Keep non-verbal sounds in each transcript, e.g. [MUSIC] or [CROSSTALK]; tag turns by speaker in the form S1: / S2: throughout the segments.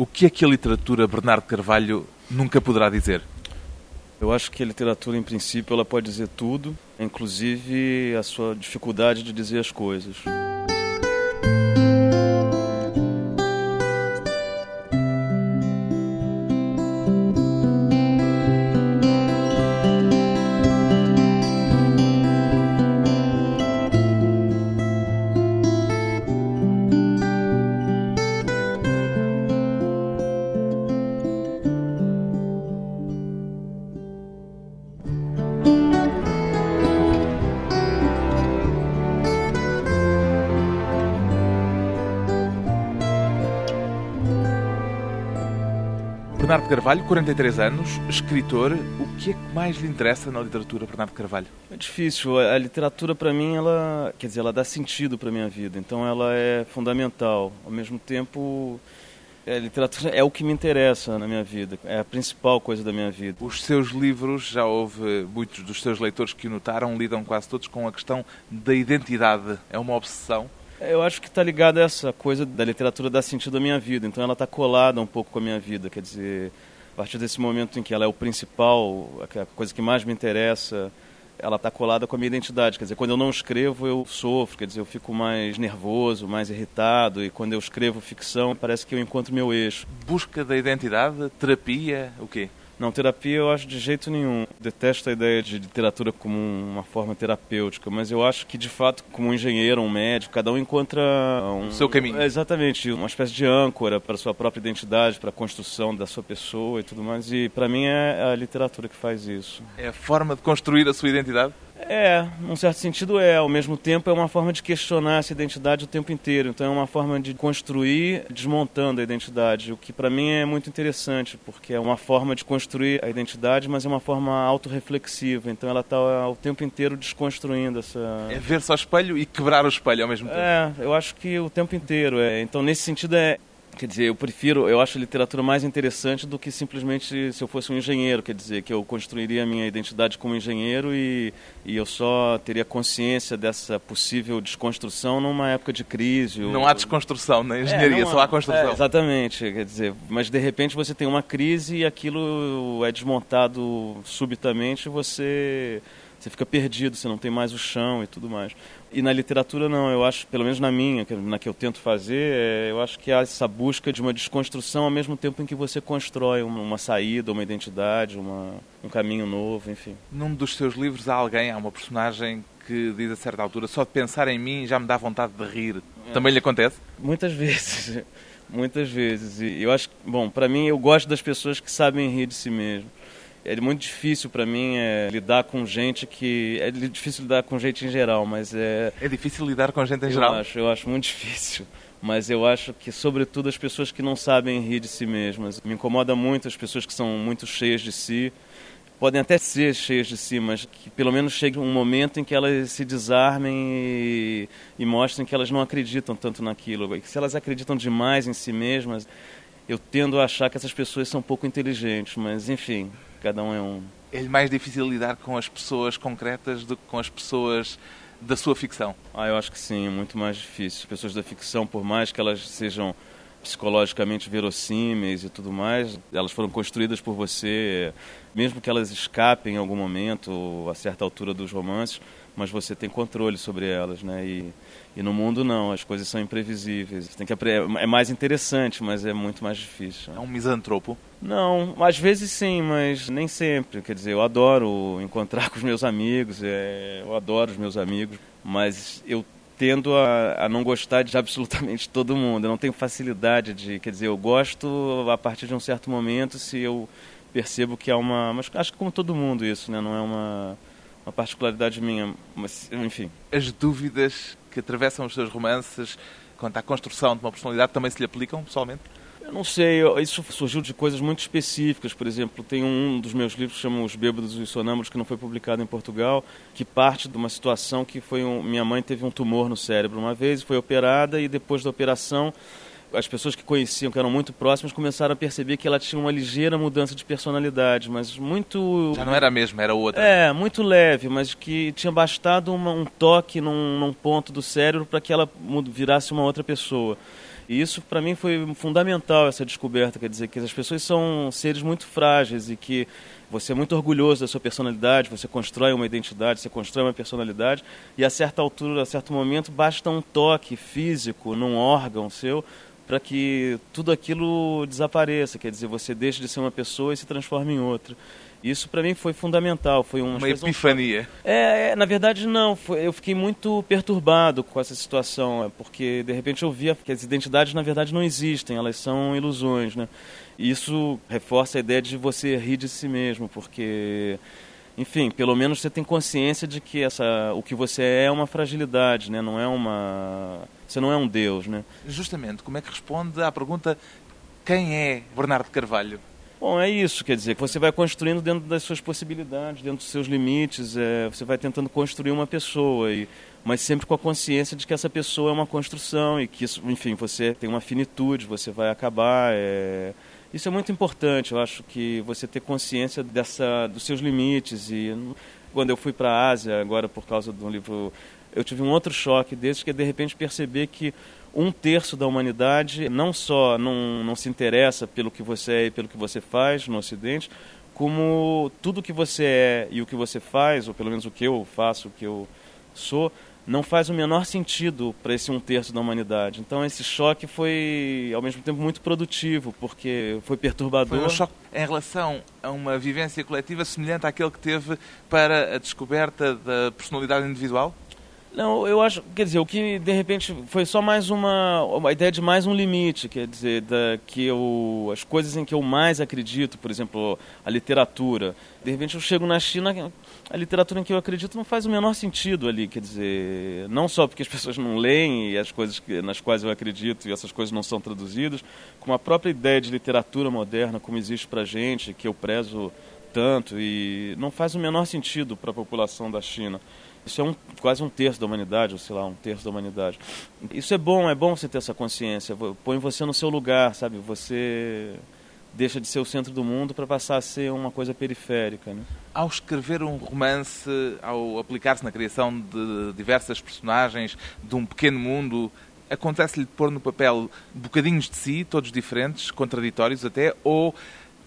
S1: O que é que a literatura Bernardo Carvalho nunca poderá dizer?
S2: Eu acho que a literatura, em princípio, ela pode dizer tudo, inclusive a sua dificuldade de dizer as coisas.
S1: Carvalho, 43 anos, escritor. O que é que mais lhe interessa na literatura, Bernardo Carvalho?
S2: É difícil. A literatura, para mim, ela, quer dizer, ela dá sentido para minha vida. Então, ela é fundamental. Ao mesmo tempo, a literatura é o que me interessa na minha vida. É a principal coisa da minha vida.
S1: Os seus livros, já houve muitos dos seus leitores que o notaram, lidam quase todos com a questão da identidade. É uma obsessão?
S2: Eu acho que está ligado a essa coisa da literatura dar sentido à minha vida. Então ela está colada um pouco com a minha vida. Quer dizer, a partir desse momento em que ela é o principal, a coisa que mais me interessa, ela está colada com a minha identidade. Quer dizer, quando eu não escrevo, eu sofro, quer dizer, eu fico mais nervoso, mais irritado. E quando eu escrevo ficção, parece que eu encontro meu eixo.
S1: Busca da identidade, terapia, o quê?
S2: Não, terapia eu acho de jeito nenhum. Detesto a ideia de literatura como uma forma terapêutica, mas eu acho que, de fato, como um engenheiro, um médico, cada um encontra um...
S1: O seu caminho.
S2: É, exatamente, uma espécie de âncora para a sua própria identidade, para a construção da sua pessoa e tudo mais. E, para mim, é a literatura que faz isso.
S1: É a forma de construir a sua identidade?
S2: É, num certo sentido é. Ao mesmo tempo é uma forma de questionar essa identidade o tempo inteiro. Então é uma forma de construir desmontando a identidade, o que para mim é muito interessante, porque é uma forma de construir a identidade, mas é uma forma autorreflexiva. Então ela está o tempo inteiro desconstruindo essa...
S1: É ver-se ao espelho e quebrar o espelho ao mesmo tempo.
S2: É, eu acho que o tempo inteiro. É. Então nesse sentido é Quer dizer, eu prefiro, eu acho a literatura mais interessante do que simplesmente se eu fosse um engenheiro, quer dizer, que eu construiria a minha identidade como engenheiro e, e eu só teria consciência dessa possível desconstrução numa época de crise.
S1: Não ou... há desconstrução na engenharia, é, só há construção.
S2: É, exatamente, quer dizer, mas de repente você tem uma crise e aquilo é desmontado subitamente você você fica perdido, você não tem mais o chão e tudo mais. E na literatura não, eu acho, pelo menos na minha, na que eu tento fazer, é, eu acho que há essa busca de uma desconstrução ao mesmo tempo em que você constrói uma, uma saída, uma identidade, uma, um caminho novo, enfim.
S1: Num dos seus livros há alguém, há uma personagem que diz a certa altura, só de pensar em mim já me dá vontade de rir. É. Também lhe acontece?
S2: Muitas vezes, [LAUGHS] muitas vezes. E eu acho, bom, para mim eu gosto das pessoas que sabem rir de si mesmo é muito difícil para mim é, lidar com gente que é difícil lidar com gente em geral, mas é
S1: é difícil lidar com gente em
S2: eu
S1: geral.
S2: Acho, eu acho muito [LAUGHS] difícil, mas eu acho que sobretudo as pessoas que não sabem rir de si mesmas. Me incomoda muito as pessoas que são muito cheias de si. Podem até ser cheias de si, mas que pelo menos chegue um momento em que elas se desarmem e, e mostrem que elas não acreditam tanto naquilo. E se elas acreditam demais em si mesmas, eu tendo a achar que essas pessoas são pouco inteligentes, mas enfim, cada um é um.
S1: É mais difícil lidar com as pessoas concretas do que com as pessoas da sua ficção?
S2: Ah, eu acho que sim, é muito mais difícil. As pessoas da ficção, por mais que elas sejam psicologicamente verossímeis e tudo mais, elas foram construídas por você, mesmo que elas escapem em algum momento, a certa altura dos romances, mas você tem controle sobre elas, né? E, e no mundo não, as coisas são imprevisíveis. Você tem que é mais interessante, mas é muito mais difícil.
S1: É um misantropo?
S2: Não, às vezes sim, mas nem sempre. Quer dizer, eu adoro encontrar [LAUGHS] com os meus amigos, é, eu adoro os meus amigos, mas eu tendo a, a, não gostar de absolutamente [LAUGHS] todo mundo. Eu não tenho facilidade de, quer dizer, eu gosto a partir de um certo momento se eu percebo que há uma, mas acho que como todo mundo isso, né? Não é uma uma particularidade minha, mas enfim.
S1: As dúvidas que atravessam os seus romances quanto à construção de uma personalidade também se lhe aplicam pessoalmente?
S2: Eu não sei, isso surgiu de coisas muito específicas. Por exemplo, tem um dos meus livros que chama Os Bêbados e os Sonâmbulos, que não foi publicado em Portugal, que parte de uma situação que foi um, minha mãe teve um tumor no cérebro uma vez, foi operada e depois da operação as pessoas que conheciam, que eram muito próximas, começaram a perceber que ela tinha uma ligeira mudança de personalidade, mas muito.
S1: Já não era a mesma, era outra.
S2: É, muito leve, mas que tinha bastado uma, um toque num, num ponto do cérebro para que ela virasse uma outra pessoa. E isso para mim foi fundamental essa descoberta, quer dizer que as pessoas são seres muito frágeis e que você é muito orgulhoso da sua personalidade, você constrói uma identidade, você constrói uma personalidade e a certa altura, a certo momento, basta um toque físico num órgão seu para que tudo aquilo desapareça, quer dizer, você deixa de ser uma pessoa e se transforma em outra. Isso para mim foi fundamental, foi
S1: uma, uma epifania.
S2: É, é, na verdade não, foi, eu fiquei muito perturbado com essa situação, é, porque de repente eu via que as identidades na verdade não existem, elas são ilusões, né? E isso reforça a ideia de você rir de si mesmo, porque enfim, pelo menos você tem consciência de que essa, o que você é é uma fragilidade, né? Não é uma, você não é um deus, né?
S1: Justamente, como é que responde à pergunta quem é Bernardo Carvalho?
S2: Bom, é isso, quer dizer, que você vai construindo dentro das suas possibilidades, dentro dos seus limites, é, você vai tentando construir uma pessoa, e, mas sempre com a consciência de que essa pessoa é uma construção e que, isso, enfim, você tem uma finitude, você vai acabar. É, isso é muito importante, eu acho que você ter consciência dessa, dos seus limites. E quando eu fui para a Ásia, agora por causa de um livro, eu tive um outro choque desses, que é de repente perceber que um terço da humanidade não só não, não se interessa pelo que você é e pelo que você faz no Ocidente, como tudo que você é e o que você faz, ou pelo menos o que eu faço, o que eu sou, não faz o menor sentido para esse um terço da humanidade. Então esse choque foi ao mesmo tempo muito produtivo, porque foi perturbador.
S1: Foi um choque em relação a uma vivência coletiva semelhante àquele que teve para a descoberta da personalidade individual?
S2: Não, eu acho, quer dizer, o que de repente foi só mais uma, uma ideia de mais um limite, quer dizer, da, que eu, as coisas em que eu mais acredito, por exemplo, a literatura. De repente eu chego na China, a literatura em que eu acredito não faz o menor sentido ali, quer dizer, não só porque as pessoas não leem e as coisas que, nas quais eu acredito e essas coisas não são traduzidas, como a própria ideia de literatura moderna como existe para gente, que eu prezo tanto e não faz o menor sentido para a população da China. Isso é um, quase um terço da humanidade, ou sei lá, um terço da humanidade. Isso é bom, é bom você ter essa consciência. Põe você no seu lugar, sabe? Você deixa de ser o centro do mundo para passar a ser uma coisa periférica. Né?
S1: Ao escrever um romance, ao aplicar-se na criação de diversas personagens, de um pequeno mundo, acontece-lhe pôr no papel bocadinhos de si, todos diferentes, contraditórios até, ou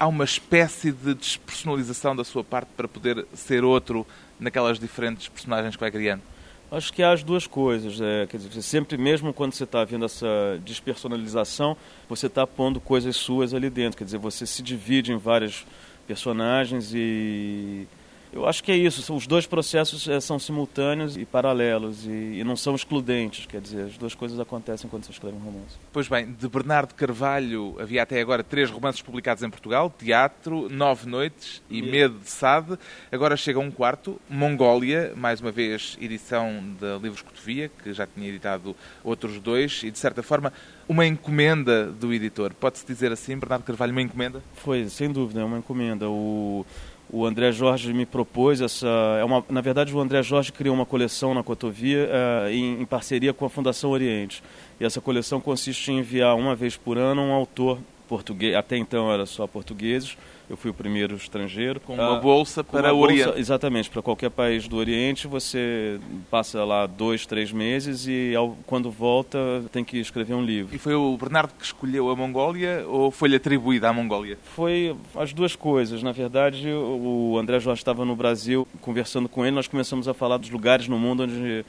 S1: há uma espécie de despersonalização da sua parte para poder ser outro naquelas diferentes personagens que vai criando?
S2: Acho que há as duas coisas. É, quer dizer, sempre mesmo quando você está vendo essa despersonalização, você está pondo coisas suas ali dentro. Quer dizer, você se divide em vários personagens e eu acho que é isso. Os dois processos é, são simultâneos e paralelos e, e, não são excludentes. Quer dizer, as duas coisas acontecem quando você escreve um romance.
S1: Pois bem, de Bernardo Carvalho havia até agora três romances publicados em Portugal: Teatro, Nove Noites e yeah. Medo de Sade. Agora chega um quarto, Mongólia, mais uma vez edição da Livros Cotovia, que já tinha editado outros dois e de certa forma uma encomenda do editor. Pode-se dizer assim, Bernardo Carvalho, uma encomenda?
S2: Foi, sem dúvida, é uma encomenda. O o André Jorge me propôs essa. É uma, na verdade, o André Jorge criou uma coleção na Cotovia uh, em, em, parceria com a Fundação Oriente. E essa coleção consiste em enviar uma vez por ano um autor português. Até então era só portugueses eu fui o primeiro estrangeiro.
S1: Com uma ah, bolsa para o Oriente.
S2: Exatamente, para qualquer país do Oriente, você passa lá dois, três meses e ao, quando volta tem que escrever um livro.
S1: E foi o Bernardo que escolheu a Mongólia ou foi-lhe atribuída à Mongólia?
S2: Foi as duas coisas. Na verdade, o André Jorge estava no Brasil, conversando com ele, nós começamos a falar dos lugares no mundo onde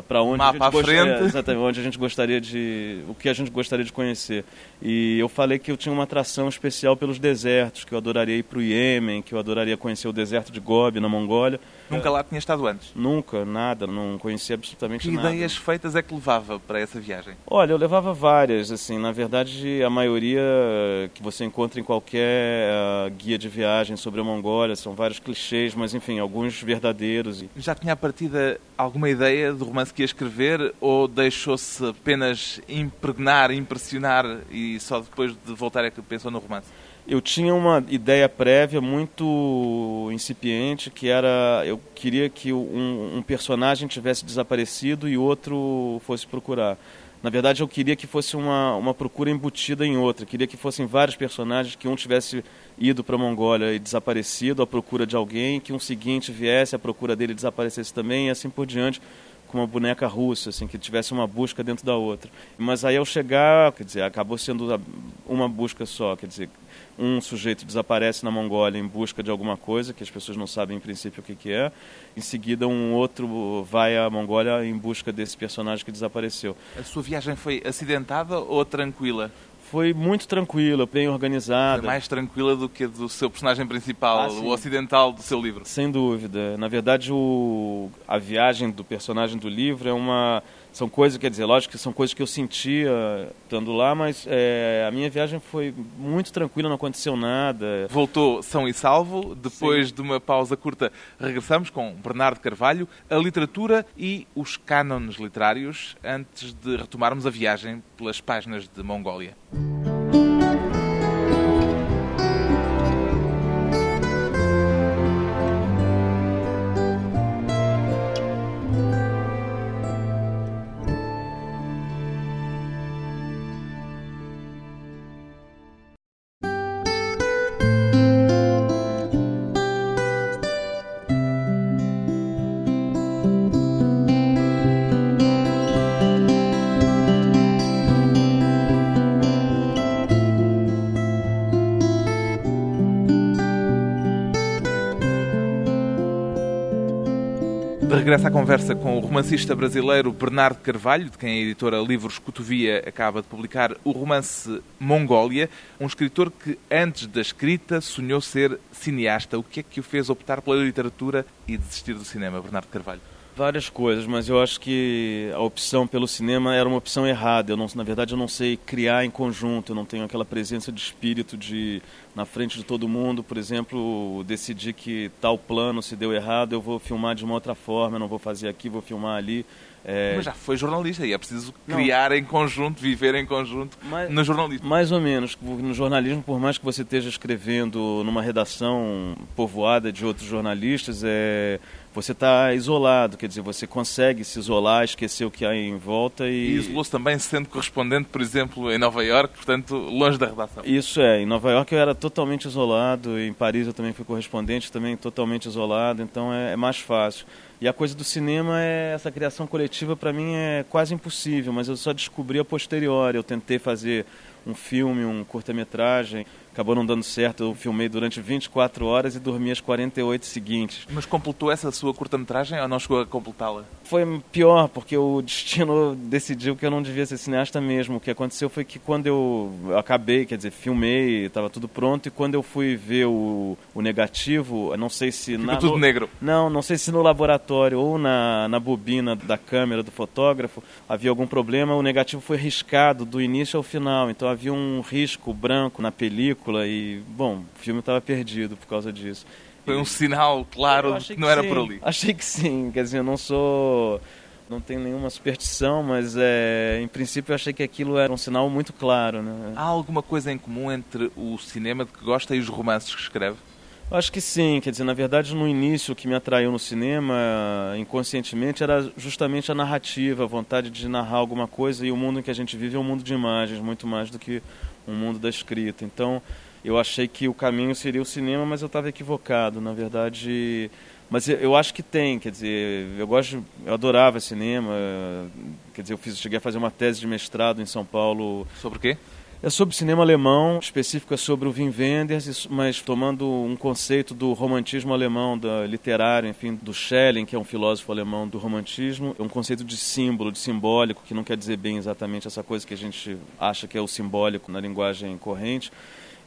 S2: para onde
S1: Mapa
S2: a gente
S1: gostaria, [LAUGHS]
S2: exatamente, onde a gente gostaria de o que a gente gostaria de conhecer. E eu falei que eu tinha uma atração especial pelos desertos, que eu adoraria ir para o Iêmen, que eu adoraria conhecer o deserto de Gobi na Mongólia.
S1: Nunca lá tinha estado antes?
S2: Nunca, nada, não conhecia absolutamente
S1: que
S2: nada.
S1: Que ideias feitas é que levava para essa viagem?
S2: Olha, eu levava várias, assim, na verdade a maioria que você encontra em qualquer uh, guia de viagem sobre a Mongólia, são vários clichês, mas enfim, alguns verdadeiros.
S1: Já tinha a partida alguma ideia do romance que ia escrever ou deixou-se apenas impregnar, impressionar e só depois de voltar é que pensou no romance?
S2: eu tinha uma ideia prévia muito incipiente que era eu queria que um, um, personagem tivesse desaparecido e outro fosse procurar. Na verdade eu queria que fosse uma, uma procura embutida em outra. Queria que fossem vários personagens que um tivesse ido para a Mongólia e desaparecido à procura de alguém que um seguinte viesse à procura dele e desaparecesse também e assim por diante com uma boneca russa, assim, que tivesse uma busca dentro da outra. Mas aí ao chegar, quer dizer, acabou sendo uma busca só, quer dizer, um sujeito desaparece na Mongólia em busca de alguma coisa que as pessoas não sabem em princípio o que, que é. Em seguida, um outro vai à Mongólia em busca desse personagem que desapareceu.
S1: A sua viagem foi acidentada ou tranquila?
S2: Foi muito tranquila, bem organizada.
S1: Foi mais tranquila do que a do seu personagem principal, ah, o ocidental do seu livro.
S2: Sem dúvida. Na verdade, o... a viagem do personagem do livro é uma são coisas, quer dizer, lógico que são coisas que eu sentia estando lá, mas é, a minha viagem foi muito tranquila, não aconteceu nada.
S1: Voltou são e salvo, depois Sim. de uma pausa curta, regressamos com Bernardo Carvalho, a literatura e os cânones literários, antes de retomarmos a viagem pelas páginas de Mongólia. Regressa à conversa com o romancista brasileiro Bernardo Carvalho, de quem a editora Livros Cotovia acaba de publicar o romance Mongólia, um escritor que antes da escrita sonhou ser cineasta. O que é que o fez optar pela literatura e desistir do cinema, Bernardo Carvalho?
S2: Várias coisas, mas eu acho que a opção pelo cinema era uma opção errada. Eu não, na verdade, eu não sei criar em conjunto, eu não tenho aquela presença de espírito de, na frente de todo mundo, por exemplo, decidir que tal plano se deu errado, eu vou filmar de uma outra forma, eu não vou fazer aqui, vou filmar ali.
S1: É... Mas já foi jornalista e é preciso criar não. em conjunto, viver em conjunto mais, no jornalismo.
S2: Mais ou menos. No jornalismo, por mais que você esteja escrevendo numa redação povoada de outros jornalistas, é você está isolado, quer dizer, você consegue se isolar, esquecer o que há em volta e...
S1: E isolou-se também sendo correspondente, por exemplo, em Nova York, portanto, longe da redação.
S2: Isso é, em Nova York eu era totalmente isolado, em Paris eu também fui correspondente, também totalmente isolado, então é, é mais fácil. E a coisa do cinema é essa criação coletiva para mim é quase impossível, mas eu só descobri a posteriori. Eu tentei fazer um filme, um curta-metragem acabou não dando certo. Eu filmei durante 24 horas e dormi as 48 seguintes.
S1: Mas completou essa sua curta-metragem ou não chegou a completá-la?
S2: Foi pior, porque o destino [LAUGHS] decidiu que eu não devia ser cineasta mesmo. O que aconteceu foi que quando eu acabei, quer dizer, filmei, estava tudo pronto, e quando eu fui ver o, o negativo, não sei se...
S1: Ficou na, tudo
S2: no,
S1: negro?
S2: Não, não sei se no laboratório ou na, na bobina da câmera do fotógrafo havia algum problema, o negativo foi riscado do início ao final, então havia um risco branco na película, película e, bom, o filme estava perdido por causa disso.
S1: Foi um sinal claro que não era
S2: sim.
S1: por ali.
S2: Achei que sim, quer dizer, eu não sou não tenho nenhuma superstição, mas é, em princípio eu achei que aquilo era um sinal muito claro. Né?
S1: Há alguma coisa em comum entre o cinema de que gosta e os romances que escreve?
S2: Acho que sim, quer dizer, na verdade no início o que me atraiu no cinema, inconscientemente, era justamente a narrativa, a vontade de narrar alguma coisa e o mundo em que a gente vive é um mundo de imagens, muito mais do que um mundo da escrita. Então eu achei que o caminho seria o cinema, mas eu estava equivocado, na verdade. Mas eu acho que tem, quer dizer, eu gosto, eu adorava cinema, quer dizer, eu fiz, cheguei a fazer uma tese de mestrado em São Paulo.
S1: Sobre o quê?
S2: É sobre cinema alemão, específico é sobre o Wim Wenders, mas tomando um conceito do romantismo alemão, da literário, enfim, do Schelling, que é um filósofo alemão do romantismo, é um conceito de símbolo, de simbólico, que não quer dizer bem exatamente essa coisa que a gente acha que é o simbólico na linguagem corrente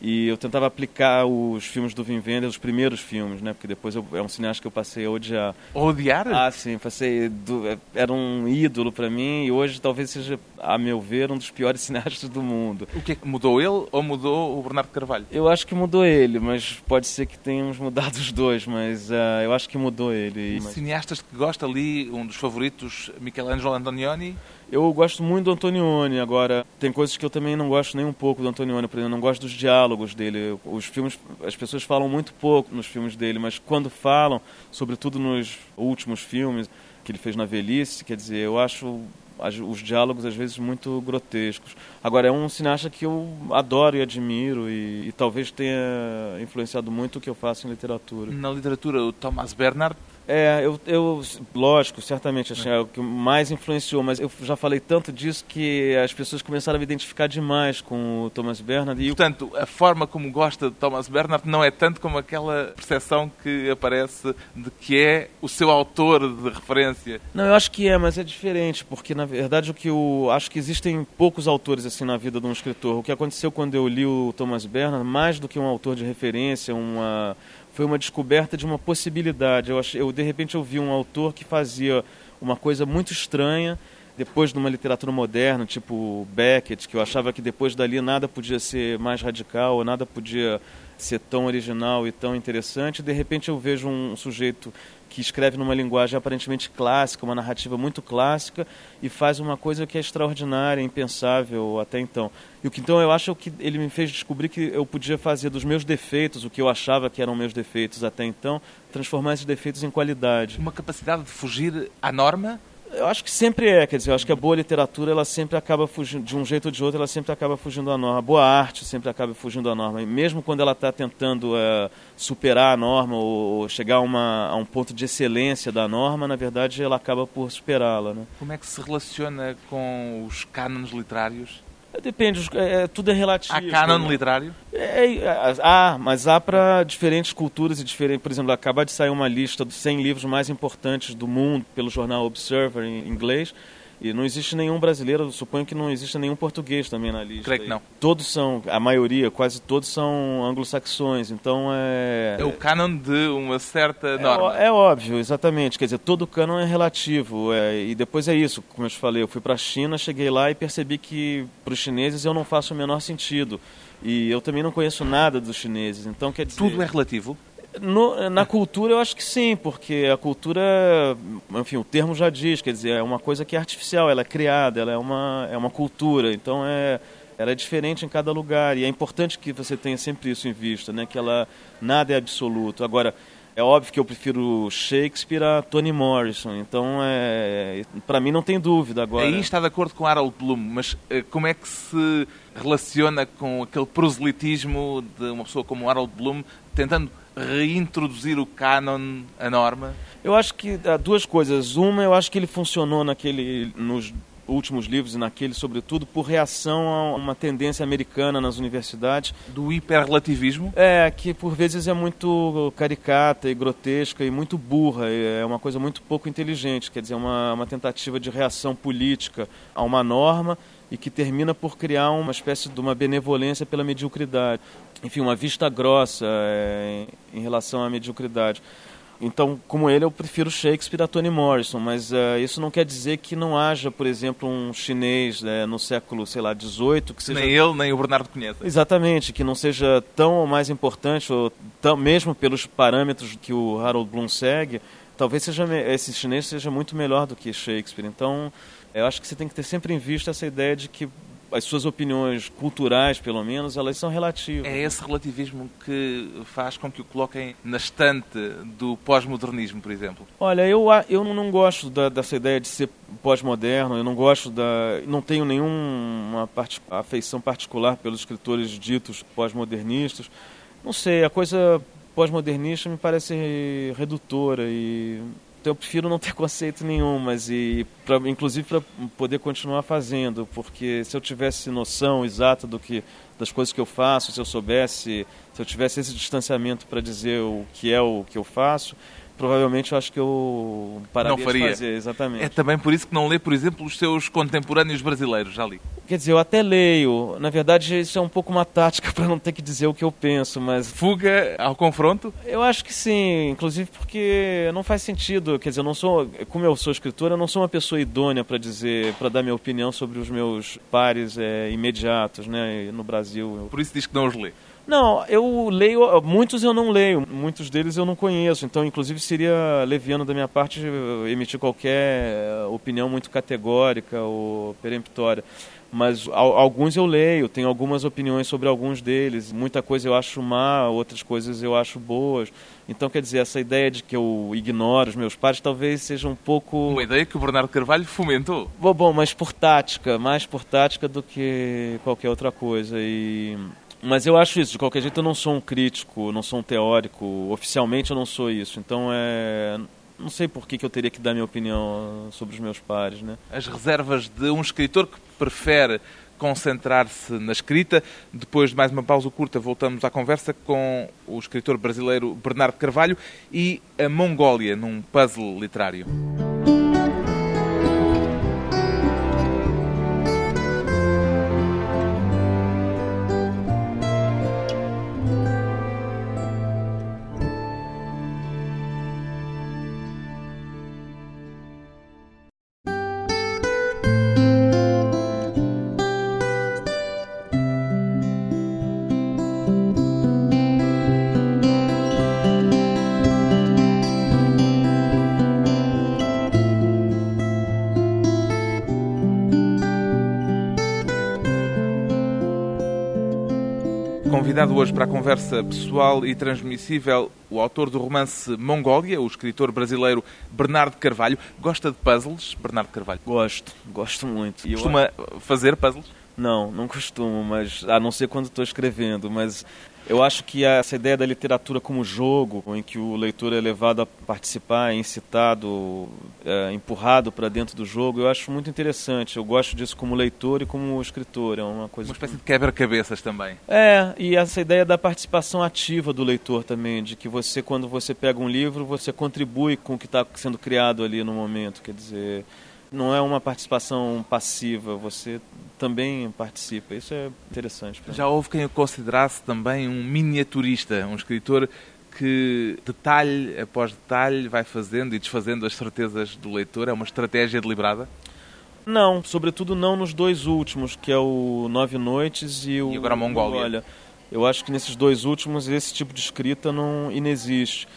S2: e eu tentava aplicar os filmes do Wim Wenders, os primeiros filmes, né? Porque depois eu, é um cineasta que eu passei a odiar.
S1: Odiar?
S2: Ah, sim, passei do, é, era um ídolo para mim e hoje talvez seja, a meu ver, um dos piores [LAUGHS] cineastas do mundo.
S1: O que é que mudou ele ou mudou o Bernardo Carvalho?
S2: Eu acho que mudou ele, mas pode ser que tenhamos mudado [LAUGHS] os dois, mas uh, eu acho que mudou ele. Mas...
S1: Cineastas que gosta ali, um dos favoritos, Michelangelo Antonioni?
S2: Eu gosto muito do Antonioni, agora tem coisas que eu também não gosto nem um pouco do Antonioni, por exemplo, eu não gosto dos diálogos dele. Os filmes, as pessoas falam muito pouco nos filmes dele, mas quando falam, sobretudo nos últimos filmes que ele fez na velhice, quer dizer, eu acho os diálogos às vezes muito grotescos. Agora é um cineasta que eu adoro e admiro e, e talvez tenha influenciado muito o que eu faço em literatura.
S1: Na literatura, o Thomas Bernhard
S2: É, eu, eu lógico, certamente, assim, é o que mais influenciou, mas eu já falei tanto disso que as pessoas começaram a me identificar demais com o Thomas Bernhard.
S1: E Portanto, a forma como gosta de Thomas Bernhard não é tanto como aquela percepção que aparece de que é o seu autor de referência.
S2: Não, eu acho que é, mas é diferente, porque na verdade o que eu acho que existem poucos autores assim na vida de um escritor. O que aconteceu quando eu li o Thomas Bernhard, mais do que um autor de referência, uma foi uma descoberta de uma possibilidade. Eu, eu de repente eu vi um autor que fazia uma coisa muito estranha depois de uma literatura moderna, tipo Beckett, que eu achava que depois dali nada podia ser mais radical, nada podia ser tão original e tão interessante. De repente eu vejo um sujeito que escreve numa linguagem aparentemente clássica, uma narrativa muito clássica, e faz uma coisa que é extraordinária, impensável até então. E o que então eu acho que ele me fez descobrir que eu podia fazer dos meus defeitos, o que eu achava que eram meus defeitos até então, transformar esses defeitos em qualidade.
S1: Uma capacidade de fugir à norma?
S2: Eu acho que sempre é, quer dizer, eu acho que a boa literatura, ela sempre acaba fugindo, de um jeito ou de outro, ela sempre acaba fugindo da norma. A boa arte sempre acaba fugindo da norma. E mesmo quando ela está tentando é, superar a norma ou chegar a, uma, a um ponto de excelência da norma, na verdade ela acaba por superá-la. Né?
S1: Como é que se relaciona com os cânones literários?
S2: Depende, é, é, tudo é relativo.
S1: Há canon né? literário?
S2: É, é, há, mas há para diferentes culturas e diferentes. Por exemplo, acaba de sair uma lista dos 100 livros mais importantes do mundo pelo jornal Observer em inglês. E não existe nenhum brasileiro, suponho que não existe nenhum português também na lista.
S1: Creio que não.
S2: Todos são, a maioria, quase todos são anglo-saxões, então é...
S1: É o canon de uma certa norma.
S2: É, é óbvio, exatamente, quer dizer, todo canon é relativo, é, e depois é isso, como eu te falei, eu fui para a China, cheguei lá e percebi que para os chineses eu não faço o menor sentido. E eu também não conheço nada dos chineses, então quer dizer...
S1: Tudo é relativo?
S2: No, na cultura eu acho que sim, porque a cultura, enfim, o termo já diz, quer dizer, é uma coisa que é artificial, ela é criada, ela é uma, é uma cultura, então é, ela é diferente em cada lugar e é importante que você tenha sempre isso em vista, né, que ela nada é absoluto. Agora, é óbvio que eu prefiro Shakespeare a Toni Morrison, então é, para mim não tem dúvida agora.
S1: Aí está de acordo com Harold Bloom, mas eh, como é que se relaciona com aquele proselitismo de uma pessoa como Harold Bloom tentando reintroduzir o canon, a norma?
S2: Eu acho que há duas coisas. Uma, eu acho que ele funcionou naquele, nos últimos livros e naquele, sobretudo, por reação a uma tendência americana nas universidades.
S1: Do hiperrelativismo?
S2: É, que por vezes é muito caricata e grotesca e muito burra, é uma coisa muito pouco inteligente, quer dizer, uma, uma tentativa de reação política a uma norma e que termina por criar uma espécie de uma benevolência pela mediocridade. Enfim, uma vista grossa é, em relação à mediocridade. Então, como ele, eu prefiro Shakespeare a Toni Morrison, mas uh, isso não quer dizer que não haja, por exemplo, um chinês né, no século, sei lá, XVIII que seja...
S1: Nem ele, nem o Bernardo conhece.
S2: Exatamente, que não seja tão ou mais importante, ou tão, mesmo pelos parâmetros que o Harold Bloom segue, talvez seja, esse chinês seja muito melhor do que Shakespeare. Então, eu acho que você tem que ter sempre em vista essa ideia de que as suas opiniões culturais, pelo menos, elas são relativas.
S1: É esse relativismo que faz com que o coloquem na estante do pós-modernismo, por exemplo?
S2: Olha, eu, eu não gosto da, dessa ideia de ser pós-moderno, eu não gosto da... não tenho nenhuma part, afeição particular pelos escritores ditos pós-modernistas. Não sei, a coisa pós-modernista me parece redutora e eu prefiro não ter [LAUGHS] conceito nenhum, mas e pra, inclusive para poder continuar fazendo, porque se eu tivesse noção exata do que das coisas que eu faço, se eu soubesse, se eu tivesse esse distanciamento para dizer o que é o que eu faço, provavelmente eu acho que eu pararia
S1: não faria.
S2: de fazer, exatamente.
S1: É também por isso que não lê, por exemplo, os seus contemporâneos brasileiros, já li.
S2: Quer dizer, eu até leio. Na verdade, isso é um pouco uma tática [LAUGHS] para não ter que dizer o que eu penso, mas...
S1: Fuga ao confronto?
S2: Eu acho que sim, inclusive porque não faz sentido. Quer dizer, eu não sou... Como eu sou escritor, eu não sou uma pessoa idônea para dizer, para dar minha opinião sobre os meus pares é, imediatos, né, no Brasil.
S1: Por isso diz que não os lê.
S2: Não, eu leio, muitos eu não leio, muitos deles eu não conheço, então inclusive seria leviano da minha parte emitir qualquer opinião muito categórica ou peremptória. Mas alguns eu leio, tenho algumas opiniões sobre alguns deles, muita coisa eu acho má, outras coisas eu acho boas. Então, quer dizer, essa ideia de que eu ignoro os meus pares talvez seja um pouco.
S1: Uma ideia que o Bernardo Carvalho fomentou.
S2: Bom, bom mas por tática, mais por tática do que qualquer outra coisa. E mas eu acho isso, de qualquer jeito eu não sou um crítico, não sou um teórico, oficialmente eu não sou isso. Então é não sei por que, que eu teria que dar minha opinião sobre os meus pares, né?
S1: As reservas de um escritor que prefere concentrar-se na escrita. Depois de mais uma pausa curta, voltamos à conversa com o escritor brasileiro Bernardo Carvalho e a Mongólia num puzzle literário. Convidado hoje para a conversa pessoal e transmissível o autor do romance Mongólia, o escritor brasileiro Bernardo Carvalho. Gosta de puzzles, Bernardo Carvalho?
S2: Gosto, gosto muito.
S1: Costuma fazer puzzles?
S2: Não, não costumo, mas a não ser quando estou escrevendo, mas eu acho que essa ideia da literatura como jogo, em que o leitor é levado a participar, é incitado, é, empurrado para dentro do jogo, eu acho muito interessante. Eu gosto disso como leitor e como escritor. É uma coisa.
S1: Uma espécie de quebra-cabeças também.
S2: É, e essa ideia da participação ativa do leitor também, de que você, quando você pega um livro, você contribui com o que está sendo criado ali no momento. Quer dizer, não é uma participação passiva, você também participa. Isso é interessante.
S1: Já houve quem o considerasse também um miniaturista, um escritor que detalhe após detalhe vai fazendo e desfazendo as certezas do leitor? É uma estratégia deliberada?
S2: Não, sobretudo não nos dois últimos, que é o Nove Noites e o.
S1: E agora a Mongólia.
S2: Eu acho que nesses dois últimos esse tipo de escrita não inexiste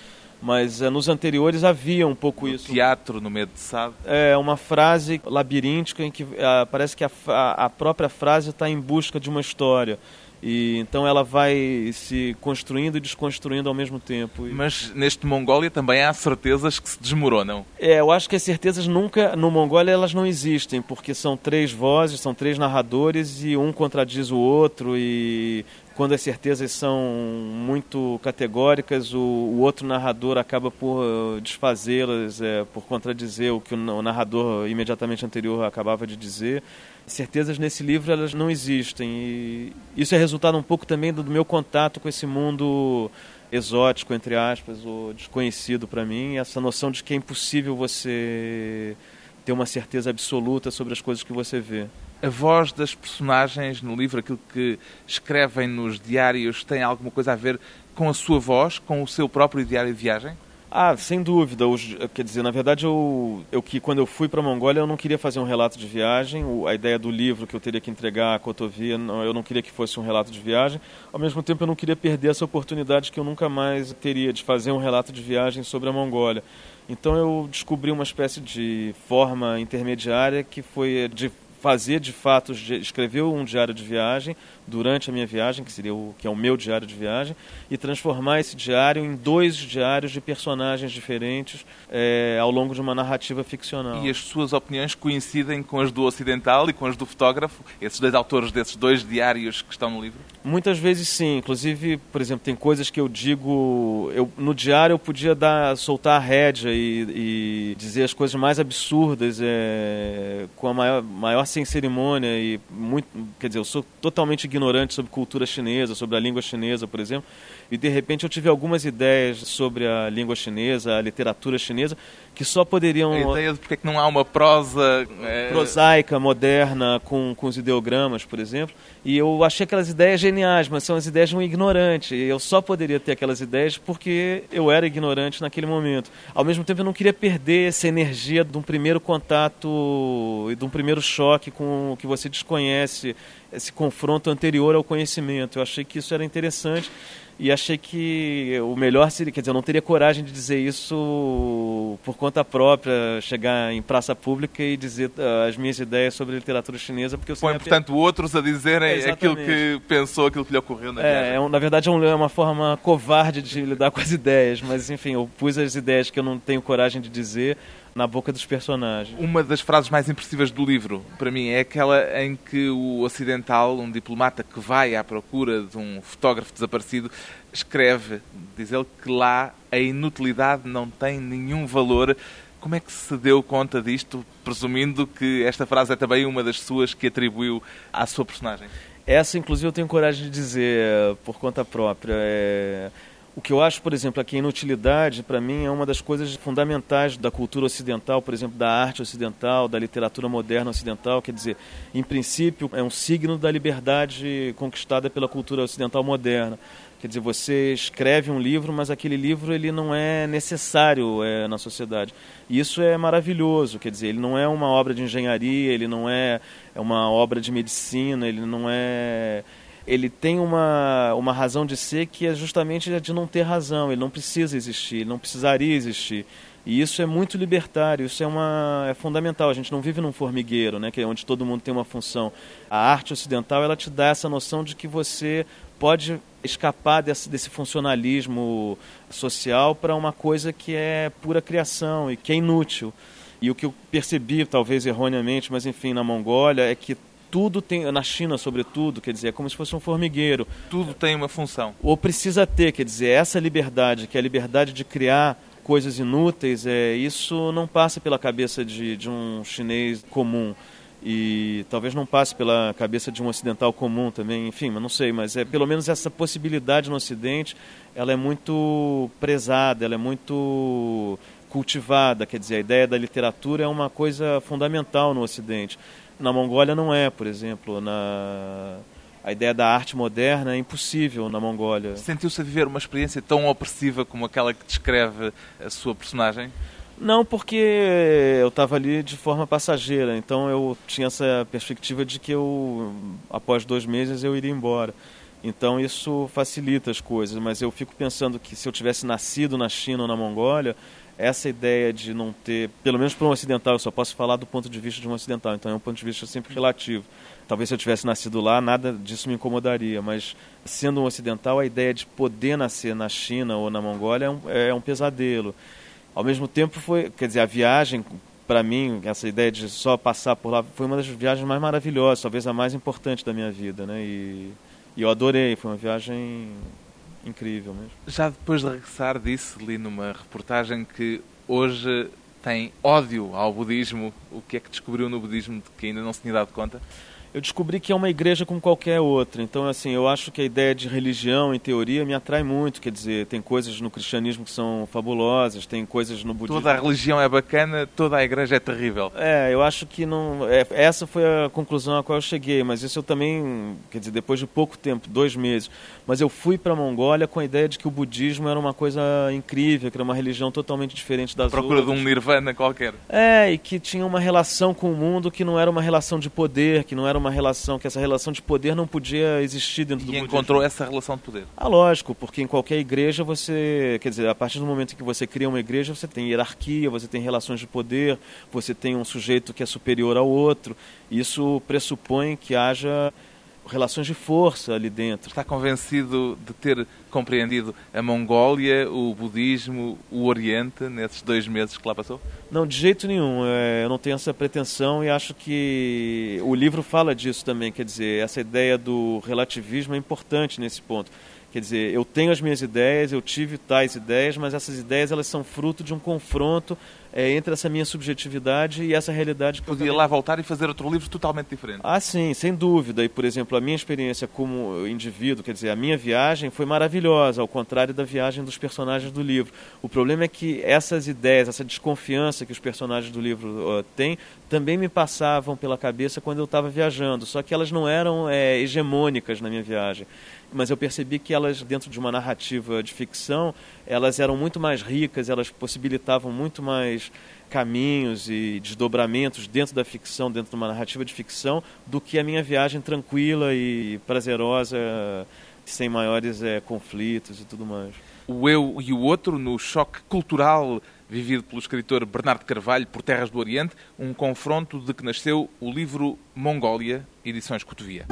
S2: mas é, nos anteriores havia um pouco
S1: no
S2: isso.
S1: Teatro no medo de Sado.
S2: É uma frase labiríntica em que é, parece que a, a própria frase está em busca de uma história. E então ela vai se construindo e desconstruindo ao mesmo tempo.
S1: Mas neste Mongólia também há certezas que se desmoronam.
S2: É, eu acho que as certezas nunca no Mongólia elas não existem, porque são três vozes, são três narradores e um contradiz o outro e quando as certezas são muito categóricas, o, o outro narrador acaba por uh, desfazê-las, é, por contradizer o que o narrador imediatamente anterior acabava de dizer. Certezas nesse livro elas não existem. E isso é resultado um pouco também do meu contato com esse mundo exótico, entre aspas, ou desconhecido para mim, essa noção de que é impossível você ter uma certeza absoluta sobre as coisas que você vê
S1: a voz das personagens no livro, aquilo que escrevem nos diários, tem alguma coisa a ver com a sua voz, com o seu próprio diário de viagem?
S2: Ah, sem dúvida. Os, quer dizer, na verdade, eu, eu que quando eu fui para a Mongólia, eu não queria fazer um relato de viagem. O, a ideia do livro que eu teria que entregar à Cotovia, não, eu não queria que fosse um relato de viagem. Ao mesmo tempo, eu não queria perder essa oportunidade que eu nunca mais teria de fazer um relato de viagem sobre a Mongólia. Então, eu descobri uma espécie de forma intermediária que foi de fazer de fato, escrever um diário de viagem durante a minha viagem, que seria o que é o meu diário de viagem, e transformar esse diário em dois diários de personagens diferentes é, ao longo de uma narrativa ficcional.
S1: E as suas opiniões coincidem com as do ocidental e com as do fotógrafo, esses dois autores desses dois diários que estão no livro?
S2: Muitas vezes sim. Inclusive, por exemplo, tem coisas que eu digo, eu, no diário eu podia dar, soltar a rédea e, e dizer as coisas mais absurdas é, com a maior, maior sem cerimônia e muito, quer dizer, eu sou totalmente ignorante sobre cultura chinesa, sobre a língua chinesa, por exemplo, e de repente eu tive algumas ideias sobre a língua chinesa, a literatura chinesa, que só poderiam...
S1: A ideia de porque que não há uma prosa...
S2: É... Prosaica, moderna, com, com os ideogramas, por exemplo, e eu achei aquelas ideias geniais, mas são as ideias de um ignorante, e eu só poderia ter aquelas ideias porque eu era ignorante naquele momento. Ao mesmo tempo eu não queria perder essa energia de um primeiro contato e de um primeiro choque com o que você desconhece, esse confronto anterior ao conhecimento. Eu achei que isso era interessante e achei que o melhor seria, quer dizer, eu não teria coragem de dizer isso por conta própria, chegar em praça pública e dizer uh, as minhas ideias sobre a literatura chinesa, porque eu
S1: Põe, portanto, outros a dizerem é, aquilo que pensou, aquilo que lhe ocorreu na
S2: é, é, Na verdade, é, é uma forma covarde de lidar com as [LAUGHS] ideias, mas enfim, eu pus as ideias que eu não tenho coragem de dizer na boca dos personagens.
S1: Uma das frases mais impressivas do livro, para mim, é aquela em que o ocidental, um diplomata que vai à procura de um fotógrafo desaparecido, escreve, diz ele, que lá a inutilidade não tem nenhum valor. Como é que se deu conta disto, presumindo que esta frase é também uma das suas que atribuiu à sua personagem?
S2: Essa, inclusive, eu tenho coragem de dizer eh, por conta própria. É... O que eu acho, por exemplo, aqui a inutilidade, para mim, é uma das coisas fundamentais da cultura ocidental, por exemplo, da arte ocidental, da literatura moderna ocidental. Quer dizer, em princípio, é um signo da liberdade conquistada pela cultura ocidental moderna. Quer dizer, você escreve um livro, mas aquele livro ele não é necessário é, na sociedade. E isso é maravilhoso, quer dizer, ele não é uma obra de engenharia, ele não é, é uma obra de medicina, ele não é ele tem uma, uma razão de ser que é justamente a de não ter razão, ele não precisa existir, não precisaria existir. E isso é muito libertário, isso é, uma, é fundamental. A gente não vive num formigueiro, né, que é onde todo mundo tem uma função. A arte ocidental ela te dá essa noção de que você pode escapar desse, desse funcionalismo social para uma coisa que é pura criação e que é inútil. E o que eu percebi, talvez erroneamente, mas enfim, na Mongólia, é que tudo tem, na China sobretudo, quer dizer, é como se fosse um formigueiro.
S1: Tudo tem uma função.
S2: Ou precisa ter, quer dizer, essa liberdade, que é a liberdade de criar coisas inúteis, é, isso não passa pela cabeça de, de um chinês comum e talvez não passe pela cabeça de um ocidental comum também, enfim, mas não sei, mas é pelo menos essa possibilidade no Ocidente, ela é muito prezada, ela é muito cultivada, quer dizer, a ideia da literatura é uma coisa fundamental no Ocidente. Na Mongólia não é, por exemplo, na a ideia da arte moderna é impossível na Mongólia.
S1: Sentiu-se a viver uma experiência tão opressiva como aquela que descreve a sua personagem?
S2: Não, porque eu estava ali de forma passageira, então eu tinha essa perspectiva de que eu, após dois meses, eu iria embora. Então isso facilita as coisas, mas eu fico pensando que se eu tivesse nascido na China ou na Mongólia, essa ideia de não ter, pelo menos para um ocidental, eu só posso falar do ponto de vista de um ocidental, então é um ponto de vista sempre relativo. Talvez se eu tivesse nascido lá, nada disso me incomodaria, mas sendo um ocidental, a ideia de poder nascer na China ou na Mongólia é um, é um pesadelo. Ao mesmo tempo, foi, quer dizer, a viagem, para mim, essa ideia de só passar por lá, foi uma das viagens mais maravilhosas, talvez a mais importante da minha vida, né? E, e eu adorei, foi uma viagem incrível mesmo.
S1: Já depois de regressar, disse, li numa reportagem que hoje tem ódio ao budismo. O que é que descobriu no budismo de que ainda não se tinha dado conta?
S2: Eu descobri que é uma igreja como qualquer outra. Então, assim, eu acho que a ideia de religião, em teoria, me atrai muito. Quer dizer, tem coisas no cristianismo que são fabulosas, tem coisas no budismo.
S1: Toda a religião é bacana, toda a igreja é terrível.
S2: É, eu acho que não. É, essa foi a conclusão a qual eu cheguei, mas isso eu também, quer dizer, depois de pouco tempo, dois meses. Mas eu fui para a Mongólia com a ideia de que o budismo era uma coisa incrível, que era uma religião totalmente diferente das
S1: Procura
S2: outras.
S1: de um nirvana qualquer.
S2: É, e que tinha uma relação com o mundo que não era uma relação de poder, que não era uma relação, que essa relação de poder não podia existir dentro
S1: e
S2: do
S1: E
S2: budismo.
S1: encontrou essa relação de poder.
S2: Ah, lógico, porque em qualquer igreja você, quer dizer, a partir do momento que você cria uma igreja, você tem hierarquia, você tem relações de poder, você tem um sujeito que é superior ao outro. Isso pressupõe que haja relações de força ali dentro.
S1: Está convencido de ter compreendido a Mongólia, o budismo, o Oriente nesses dois meses que lá passou?
S2: Não, de jeito nenhum. É, eu não tenho essa pretensão e acho que o livro fala disso também. Quer dizer, essa ideia do relativismo é importante nesse ponto. Quer dizer, eu tenho as minhas ideias, eu tive tais ideias, mas essas ideias elas são fruto de um confronto é, entre essa minha subjetividade e essa realidade que
S1: Podia
S2: eu
S1: lá voltar e fazer outro livro totalmente diferente.
S2: Ah, sim, sem dúvida. E, por exemplo, a minha experiência como indivíduo, quer dizer, a minha viagem foi maravilhosa, ao contrário da viagem dos personagens do livro. O problema é que essas ideias, essa desconfiança que os personagens do livro uh, têm, também me passavam pela cabeça quando eu estava viajando, só que elas não eram é, hegemônicas na minha viagem mas eu percebi que elas, dentro de uma narrativa de ficção, elas eram muito mais ricas, elas possibilitavam muito mais caminhos e desdobramentos dentro da ficção, dentro de uma narrativa de ficção, do que a minha viagem tranquila e prazerosa, sem maiores é, conflitos e tudo mais.
S1: O eu e o outro no choque cultural vivido pelo escritor Bernardo Carvalho por Terras do Oriente, um confronto de que nasceu o livro Mongólia, edições Cotovia.